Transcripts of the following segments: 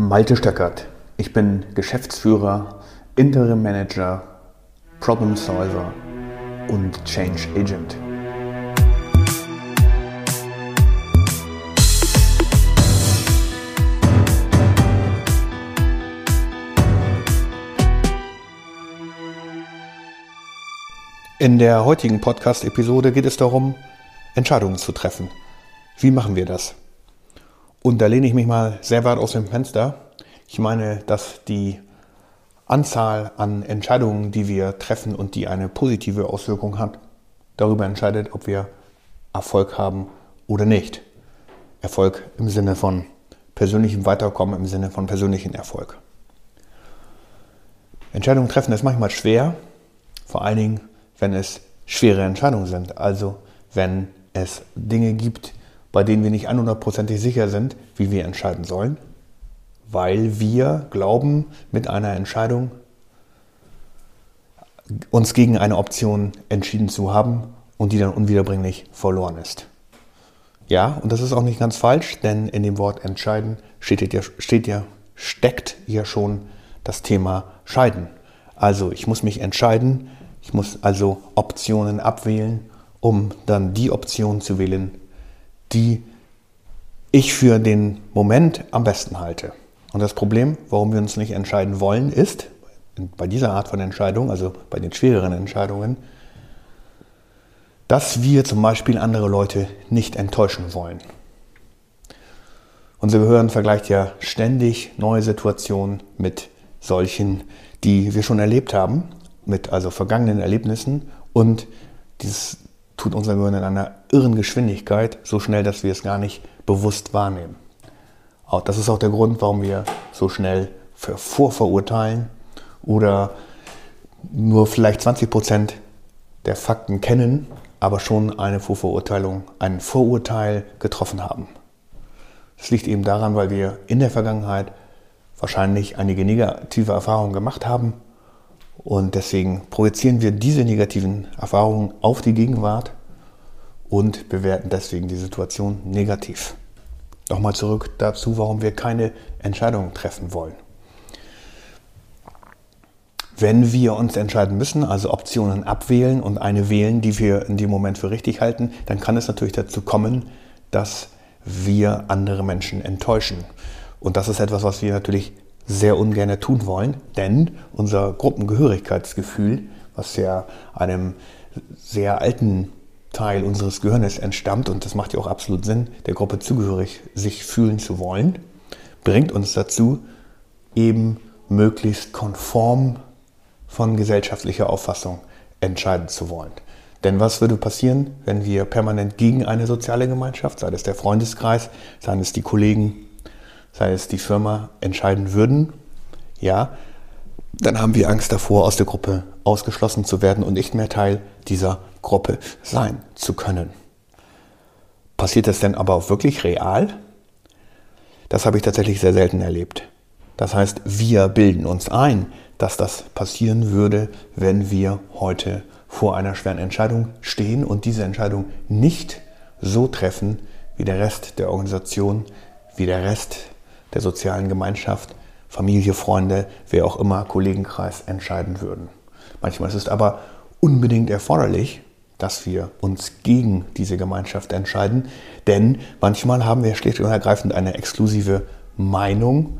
Malte Stöckert. Ich bin Geschäftsführer, Interim Manager, Problem Solver und Change Agent. In der heutigen Podcast-Episode geht es darum, Entscheidungen zu treffen. Wie machen wir das? Und da lehne ich mich mal sehr weit aus dem Fenster. Ich meine, dass die Anzahl an Entscheidungen, die wir treffen und die eine positive Auswirkung hat, darüber entscheidet, ob wir Erfolg haben oder nicht. Erfolg im Sinne von persönlichem Weiterkommen, im Sinne von persönlichem Erfolg. Entscheidungen treffen ist manchmal schwer, vor allen Dingen, wenn es schwere Entscheidungen sind. Also wenn es Dinge gibt, bei denen wir nicht 100%ig sicher sind, wie wir entscheiden sollen, weil wir glauben, mit einer Entscheidung uns gegen eine Option entschieden zu haben und die dann unwiederbringlich verloren ist. Ja, und das ist auch nicht ganz falsch, denn in dem Wort entscheiden steht ja, steht ja, steckt ja schon das Thema scheiden. Also ich muss mich entscheiden, ich muss also Optionen abwählen, um dann die Option zu wählen, die ich für den Moment am besten halte. Und das Problem, warum wir uns nicht entscheiden wollen, ist, bei dieser Art von Entscheidung, also bei den schwereren Entscheidungen, dass wir zum Beispiel andere Leute nicht enttäuschen wollen. Unser Gehirn vergleicht ja ständig neue Situationen mit solchen, die wir schon erlebt haben, mit also vergangenen Erlebnissen und dieses tut unser Gehirn in einer irren Geschwindigkeit, so schnell, dass wir es gar nicht bewusst wahrnehmen. Das ist auch der Grund, warum wir so schnell vorverurteilen oder nur vielleicht 20 Prozent der Fakten kennen, aber schon eine Vorverurteilung, ein Vorurteil getroffen haben. Das liegt eben daran, weil wir in der Vergangenheit wahrscheinlich einige negative Erfahrungen gemacht haben und deswegen projizieren wir diese negativen Erfahrungen auf die Gegenwart und bewerten deswegen die Situation negativ. Nochmal zurück dazu, warum wir keine Entscheidungen treffen wollen. Wenn wir uns entscheiden müssen, also Optionen abwählen und eine wählen, die wir in dem Moment für richtig halten, dann kann es natürlich dazu kommen, dass wir andere Menschen enttäuschen. Und das ist etwas, was wir natürlich sehr ungern tun wollen, denn unser Gruppengehörigkeitsgefühl, was ja einem sehr alten Teil unseres Gehirnes entstammt, und das macht ja auch absolut Sinn, der Gruppe zugehörig sich fühlen zu wollen, bringt uns dazu, eben möglichst konform von gesellschaftlicher Auffassung entscheiden zu wollen. Denn was würde passieren, wenn wir permanent gegen eine soziale Gemeinschaft, sei es der Freundeskreis, seien es die Kollegen, sei es die Firma, entscheiden würden, ja, dann haben wir Angst davor, aus der Gruppe ausgeschlossen zu werden und nicht mehr Teil dieser Gruppe sein zu können. Passiert das denn aber auch wirklich real? Das habe ich tatsächlich sehr selten erlebt. Das heißt, wir bilden uns ein, dass das passieren würde, wenn wir heute vor einer schweren Entscheidung stehen und diese Entscheidung nicht so treffen, wie der Rest der Organisation, wie der Rest der sozialen Gemeinschaft, Familie, Freunde, wer auch immer, Kollegenkreis entscheiden würden. Manchmal ist es aber unbedingt erforderlich, dass wir uns gegen diese Gemeinschaft entscheiden, denn manchmal haben wir schlicht und ergreifend eine exklusive Meinung,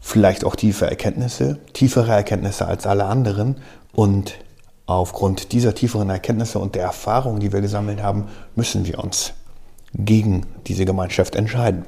vielleicht auch tiefe Erkenntnisse, tiefere Erkenntnisse als alle anderen und aufgrund dieser tieferen Erkenntnisse und der Erfahrung, die wir gesammelt haben, müssen wir uns gegen diese Gemeinschaft entscheiden.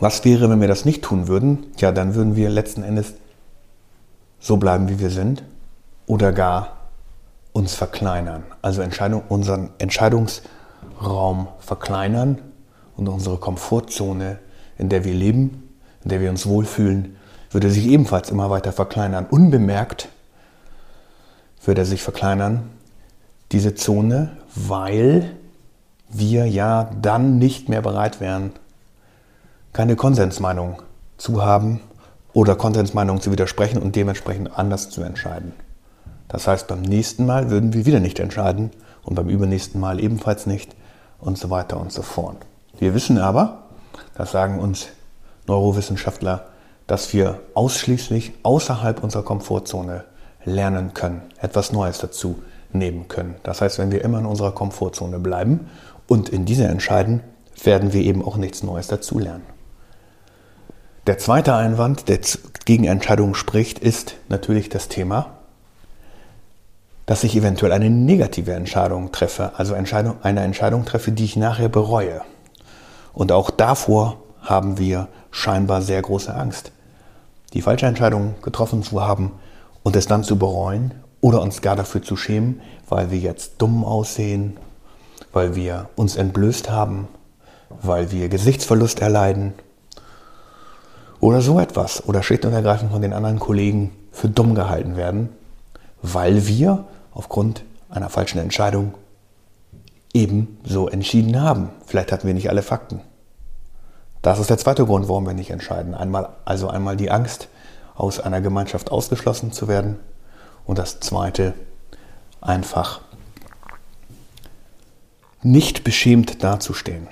Was wäre, wenn wir das nicht tun würden? Ja, dann würden wir letzten Endes so bleiben, wie wir sind oder gar uns verkleinern. Also Entscheidung, unseren Entscheidungsraum verkleinern und unsere Komfortzone, in der wir leben, in der wir uns wohlfühlen, würde sich ebenfalls immer weiter verkleinern. Unbemerkt würde er sich verkleinern, diese Zone, weil wir ja dann nicht mehr bereit wären, keine Konsensmeinung zu haben oder Konsensmeinung zu widersprechen und dementsprechend anders zu entscheiden. Das heißt, beim nächsten Mal würden wir wieder nicht entscheiden und beim übernächsten Mal ebenfalls nicht und so weiter und so fort. Wir wissen aber, das sagen uns Neurowissenschaftler, dass wir ausschließlich außerhalb unserer Komfortzone lernen können, etwas Neues dazu nehmen können. Das heißt, wenn wir immer in unserer Komfortzone bleiben und in dieser entscheiden, werden wir eben auch nichts Neues dazulernen. Der zweite Einwand, der gegen Entscheidungen spricht, ist natürlich das Thema, dass ich eventuell eine negative Entscheidung treffe, also Entscheidung, eine Entscheidung treffe, die ich nachher bereue. Und auch davor haben wir scheinbar sehr große Angst, die falsche Entscheidung getroffen zu haben und es dann zu bereuen oder uns gar dafür zu schämen, weil wir jetzt dumm aussehen, weil wir uns entblößt haben, weil wir Gesichtsverlust erleiden oder so etwas oder schlicht und ergreifend von den anderen Kollegen für dumm gehalten werden, weil wir aufgrund einer falschen Entscheidung eben so entschieden haben. Vielleicht hatten wir nicht alle Fakten. Das ist der zweite Grund, warum wir nicht entscheiden. Einmal, also einmal die Angst, aus einer Gemeinschaft ausgeschlossen zu werden. Und das zweite, einfach nicht beschämt dazustehen.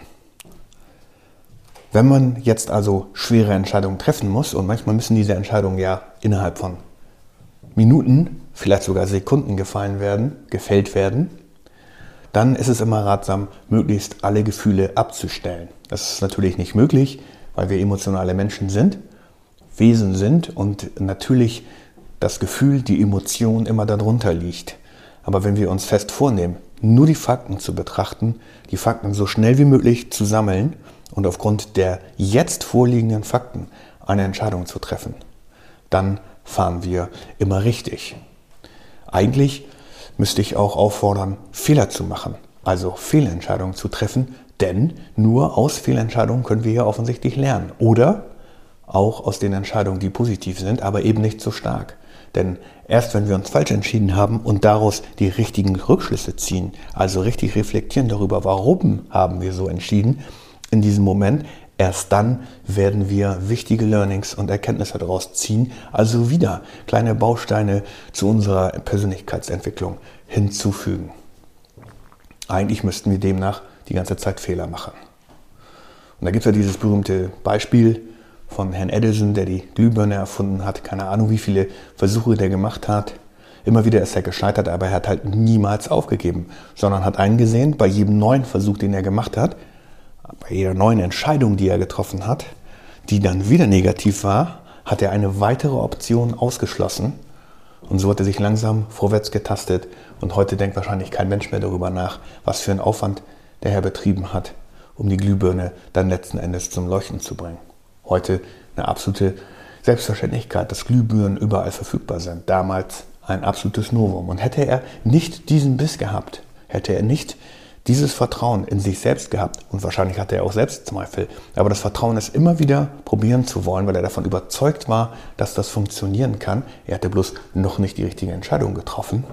Wenn man jetzt also schwere Entscheidungen treffen muss, und manchmal müssen diese Entscheidungen ja innerhalb von Minuten, vielleicht sogar Sekunden gefallen werden, gefällt werden, dann ist es immer ratsam, möglichst alle Gefühle abzustellen. Das ist natürlich nicht möglich, weil wir emotionale Menschen sind, Wesen sind und natürlich das Gefühl, die Emotion immer darunter liegt. Aber wenn wir uns fest vornehmen, nur die Fakten zu betrachten, die Fakten so schnell wie möglich zu sammeln und aufgrund der jetzt vorliegenden Fakten eine Entscheidung zu treffen, dann fahren wir immer richtig. Eigentlich müsste ich auch auffordern, Fehler zu machen, also Fehlentscheidungen zu treffen, denn nur aus Fehlentscheidungen können wir ja offensichtlich lernen. Oder auch aus den Entscheidungen, die positiv sind, aber eben nicht so stark. Denn erst wenn wir uns falsch entschieden haben und daraus die richtigen Rückschlüsse ziehen, also richtig reflektieren darüber, warum haben wir so entschieden, in diesem Moment, erst dann werden wir wichtige Learnings und Erkenntnisse daraus ziehen, also wieder kleine Bausteine zu unserer Persönlichkeitsentwicklung hinzufügen. Eigentlich müssten wir demnach die ganze Zeit Fehler machen. Und da gibt es ja dieses berühmte Beispiel von Herrn Edison, der die Glühbirne erfunden hat. Keine Ahnung, wie viele Versuche der gemacht hat. Immer wieder ist er gescheitert, aber er hat halt niemals aufgegeben, sondern hat eingesehen, bei jedem neuen Versuch, den er gemacht hat, bei jeder neuen Entscheidung, die er getroffen hat, die dann wieder negativ war, hat er eine weitere Option ausgeschlossen. Und so hat er sich langsam vorwärts getastet. Und heute denkt wahrscheinlich kein Mensch mehr darüber nach, was für einen Aufwand der Herr betrieben hat, um die Glühbirne dann letzten Endes zum Leuchten zu bringen. Heute eine absolute Selbstverständlichkeit, dass Glühbirnen überall verfügbar sind. Damals ein absolutes Novum. Und hätte er nicht diesen Biss gehabt, hätte er nicht dieses Vertrauen in sich selbst gehabt und wahrscheinlich hatte er auch Selbstzweifel, aber das Vertrauen ist immer wieder probieren zu wollen, weil er davon überzeugt war, dass das funktionieren kann. Er hatte bloß noch nicht die richtige Entscheidung getroffen.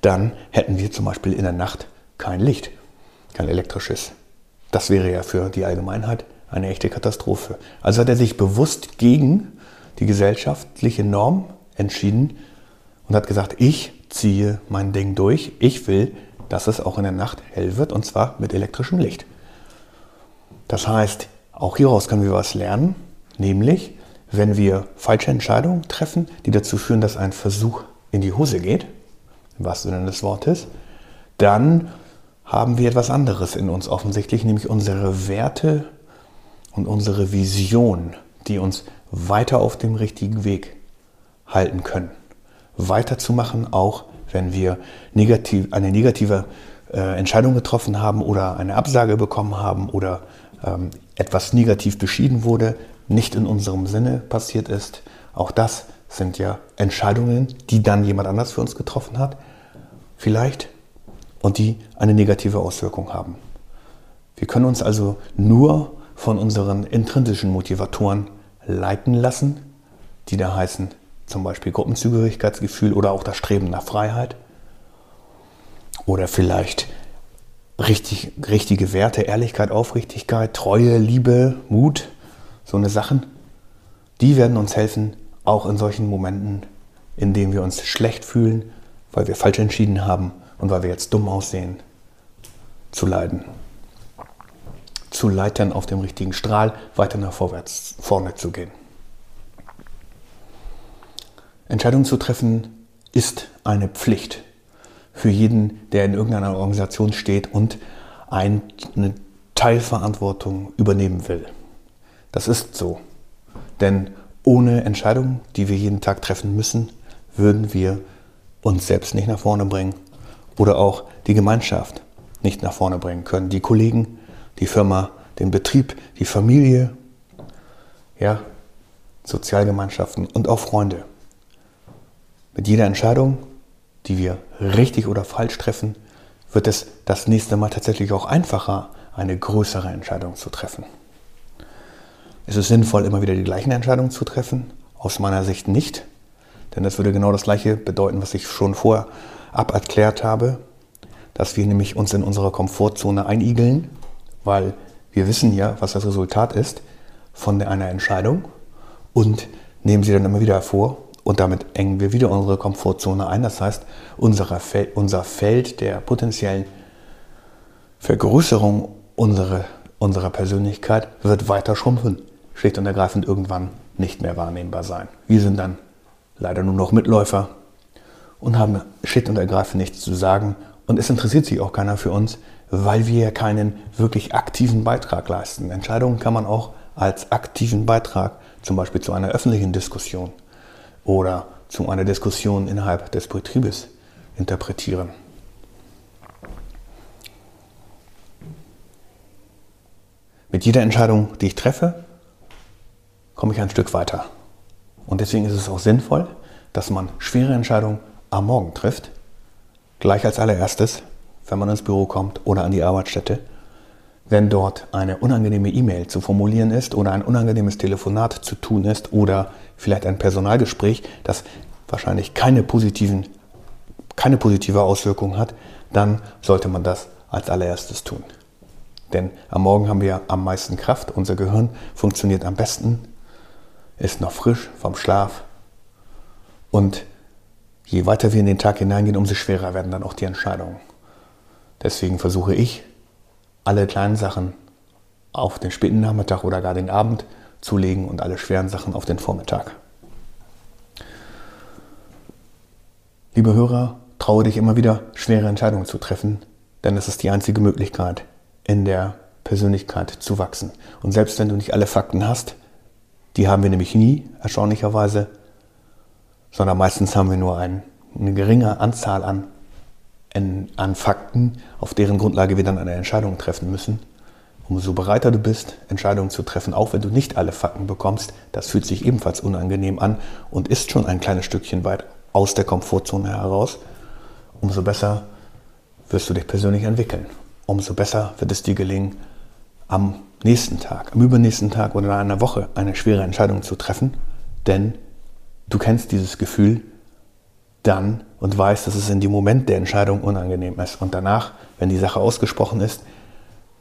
Dann hätten wir zum Beispiel in der Nacht kein Licht, kein elektrisches. Das wäre ja für die Allgemeinheit eine echte Katastrophe. Also hat er sich bewusst gegen die gesellschaftliche Norm entschieden und hat gesagt, ich ziehe mein Ding durch, ich will, dass es auch in der Nacht hell wird und zwar mit elektrischem Licht. Das heißt, auch hieraus können wir was lernen, nämlich wenn wir falsche Entscheidungen treffen, die dazu führen, dass ein Versuch in die Hose geht, im wahrsten Sinne des Wortes, dann haben wir etwas anderes in uns offensichtlich, nämlich unsere Werte und unsere Vision, die uns weiter auf dem richtigen Weg halten können. Weiterzumachen, auch wenn wir negativ, eine negative äh, Entscheidung getroffen haben oder eine Absage bekommen haben oder ähm, etwas negativ beschieden wurde, nicht in unserem Sinne passiert ist. Auch das sind ja Entscheidungen, die dann jemand anders für uns getroffen hat, vielleicht, und die eine negative Auswirkung haben. Wir können uns also nur von unseren intrinsischen Motivatoren leiten lassen, die da heißen zum Beispiel Gruppenzugehörigkeitsgefühl oder auch das Streben nach Freiheit. Oder vielleicht richtig, richtige Werte, Ehrlichkeit, Aufrichtigkeit, Treue, Liebe, Mut, so eine Sachen, die werden uns helfen, auch in solchen Momenten, in denen wir uns schlecht fühlen, weil wir falsch entschieden haben und weil wir jetzt dumm aussehen, zu leiden. Zu leiten, auf dem richtigen Strahl weiter nach vorwärts, vorne zu gehen. Entscheidungen zu treffen ist eine Pflicht für jeden, der in irgendeiner Organisation steht und eine Teilverantwortung übernehmen will. Das ist so. Denn ohne Entscheidungen, die wir jeden Tag treffen müssen, würden wir uns selbst nicht nach vorne bringen oder auch die Gemeinschaft nicht nach vorne bringen können. Die Kollegen, die Firma, den Betrieb, die Familie, ja, Sozialgemeinschaften und auch Freunde. Mit jeder Entscheidung, die wir richtig oder falsch treffen, wird es das nächste Mal tatsächlich auch einfacher, eine größere Entscheidung zu treffen. Ist es sinnvoll, immer wieder die gleichen Entscheidungen zu treffen? Aus meiner Sicht nicht. Denn das würde genau das Gleiche bedeuten, was ich schon vorab erklärt habe, dass wir nämlich uns in unserer Komfortzone einigeln, weil wir wissen ja, was das Resultat ist von einer Entscheidung und nehmen sie dann immer wieder hervor und damit engen wir wieder unsere Komfortzone ein. Das heißt, unser Feld der potenziellen Vergrößerung unserer, unserer Persönlichkeit wird weiter schrumpfen schlicht und ergreifend irgendwann nicht mehr wahrnehmbar sein. Wir sind dann leider nur noch Mitläufer und haben schlicht und ergreifend nichts zu sagen. Und es interessiert sich auch keiner für uns, weil wir keinen wirklich aktiven Beitrag leisten. Entscheidungen kann man auch als aktiven Beitrag, zum Beispiel zu einer öffentlichen Diskussion oder zu einer Diskussion innerhalb des Betriebes interpretieren. Mit jeder Entscheidung, die ich treffe, komme ich ein Stück weiter. Und deswegen ist es auch sinnvoll, dass man schwere Entscheidungen am Morgen trifft, gleich als allererstes, wenn man ins Büro kommt oder an die Arbeitsstätte. Wenn dort eine unangenehme E-Mail zu formulieren ist oder ein unangenehmes Telefonat zu tun ist oder vielleicht ein Personalgespräch, das wahrscheinlich keine, positiven, keine positive Auswirkung hat, dann sollte man das als allererstes tun. Denn am Morgen haben wir am meisten Kraft, unser Gehirn funktioniert am besten, ist noch frisch vom Schlaf. Und je weiter wir in den Tag hineingehen, umso schwerer werden dann auch die Entscheidungen. Deswegen versuche ich, alle kleinen Sachen auf den späten Nachmittag oder gar den Abend zu legen und alle schweren Sachen auf den Vormittag. Liebe Hörer, traue dich immer wieder, schwere Entscheidungen zu treffen, denn es ist die einzige Möglichkeit, in der Persönlichkeit zu wachsen. Und selbst wenn du nicht alle Fakten hast, die haben wir nämlich nie, erstaunlicherweise, sondern meistens haben wir nur ein, eine geringe Anzahl an, an Fakten, auf deren Grundlage wir dann eine Entscheidung treffen müssen. Umso bereiter du bist, Entscheidungen zu treffen, auch wenn du nicht alle Fakten bekommst, das fühlt sich ebenfalls unangenehm an und ist schon ein kleines Stückchen weit aus der Komfortzone heraus, umso besser wirst du dich persönlich entwickeln. Umso besser wird es dir gelingen, am nächsten Tag, am übernächsten Tag oder in einer Woche eine schwere Entscheidung zu treffen, denn du kennst dieses Gefühl dann und weißt, dass es in dem Moment der Entscheidung unangenehm ist. Und danach, wenn die Sache ausgesprochen ist,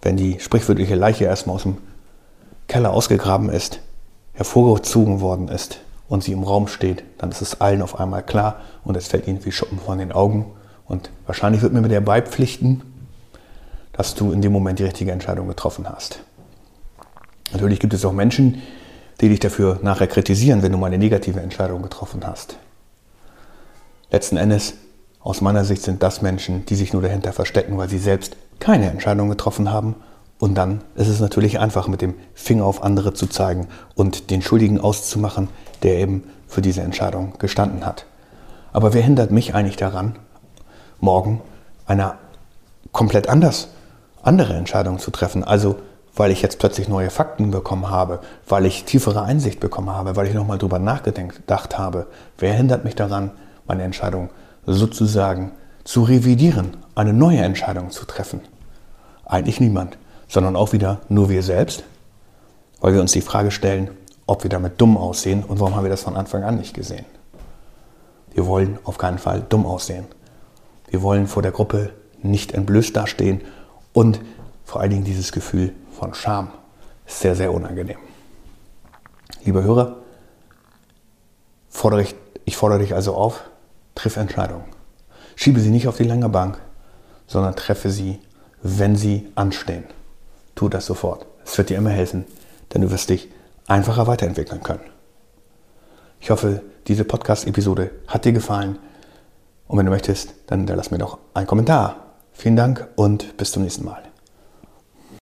wenn die sprichwörtliche Leiche erstmal aus dem Keller ausgegraben ist, hervorgezogen worden ist und sie im Raum steht, dann ist es allen auf einmal klar und es fällt ihnen wie Schuppen von den Augen. Und wahrscheinlich wird mir mit der beipflichten, dass du in dem Moment die richtige Entscheidung getroffen hast. Natürlich gibt es auch Menschen, die dich dafür nachher kritisieren, wenn du mal eine negative Entscheidung getroffen hast. Letzten Endes, aus meiner Sicht, sind das Menschen, die sich nur dahinter verstecken, weil sie selbst keine Entscheidung getroffen haben. Und dann ist es natürlich einfach, mit dem Finger auf andere zu zeigen und den Schuldigen auszumachen, der eben für diese Entscheidung gestanden hat. Aber wer hindert mich eigentlich daran, morgen eine komplett anders andere Entscheidungen zu treffen. Also weil ich jetzt plötzlich neue Fakten bekommen habe, weil ich tiefere Einsicht bekommen habe, weil ich nochmal drüber nachgedacht habe. Wer hindert mich daran, meine Entscheidung sozusagen zu revidieren, eine neue Entscheidung zu treffen? Eigentlich niemand, sondern auch wieder nur wir selbst, weil wir uns die Frage stellen, ob wir damit dumm aussehen und warum haben wir das von Anfang an nicht gesehen. Wir wollen auf keinen Fall dumm aussehen. Wir wollen vor der Gruppe nicht entblößt dastehen und vor allen Dingen dieses Gefühl von Scham ist sehr, sehr unangenehm. Liebe Hörer, fordere ich, ich fordere dich also auf, triff Entscheidungen. Schiebe sie nicht auf die lange Bank, sondern treffe sie, wenn sie anstehen. tu das sofort. Es wird dir immer helfen, denn du wirst dich einfacher weiterentwickeln können. Ich hoffe, diese Podcast-Episode hat dir gefallen. Und wenn du möchtest, dann lass mir doch einen Kommentar. Vielen Dank und bis zum nächsten Mal.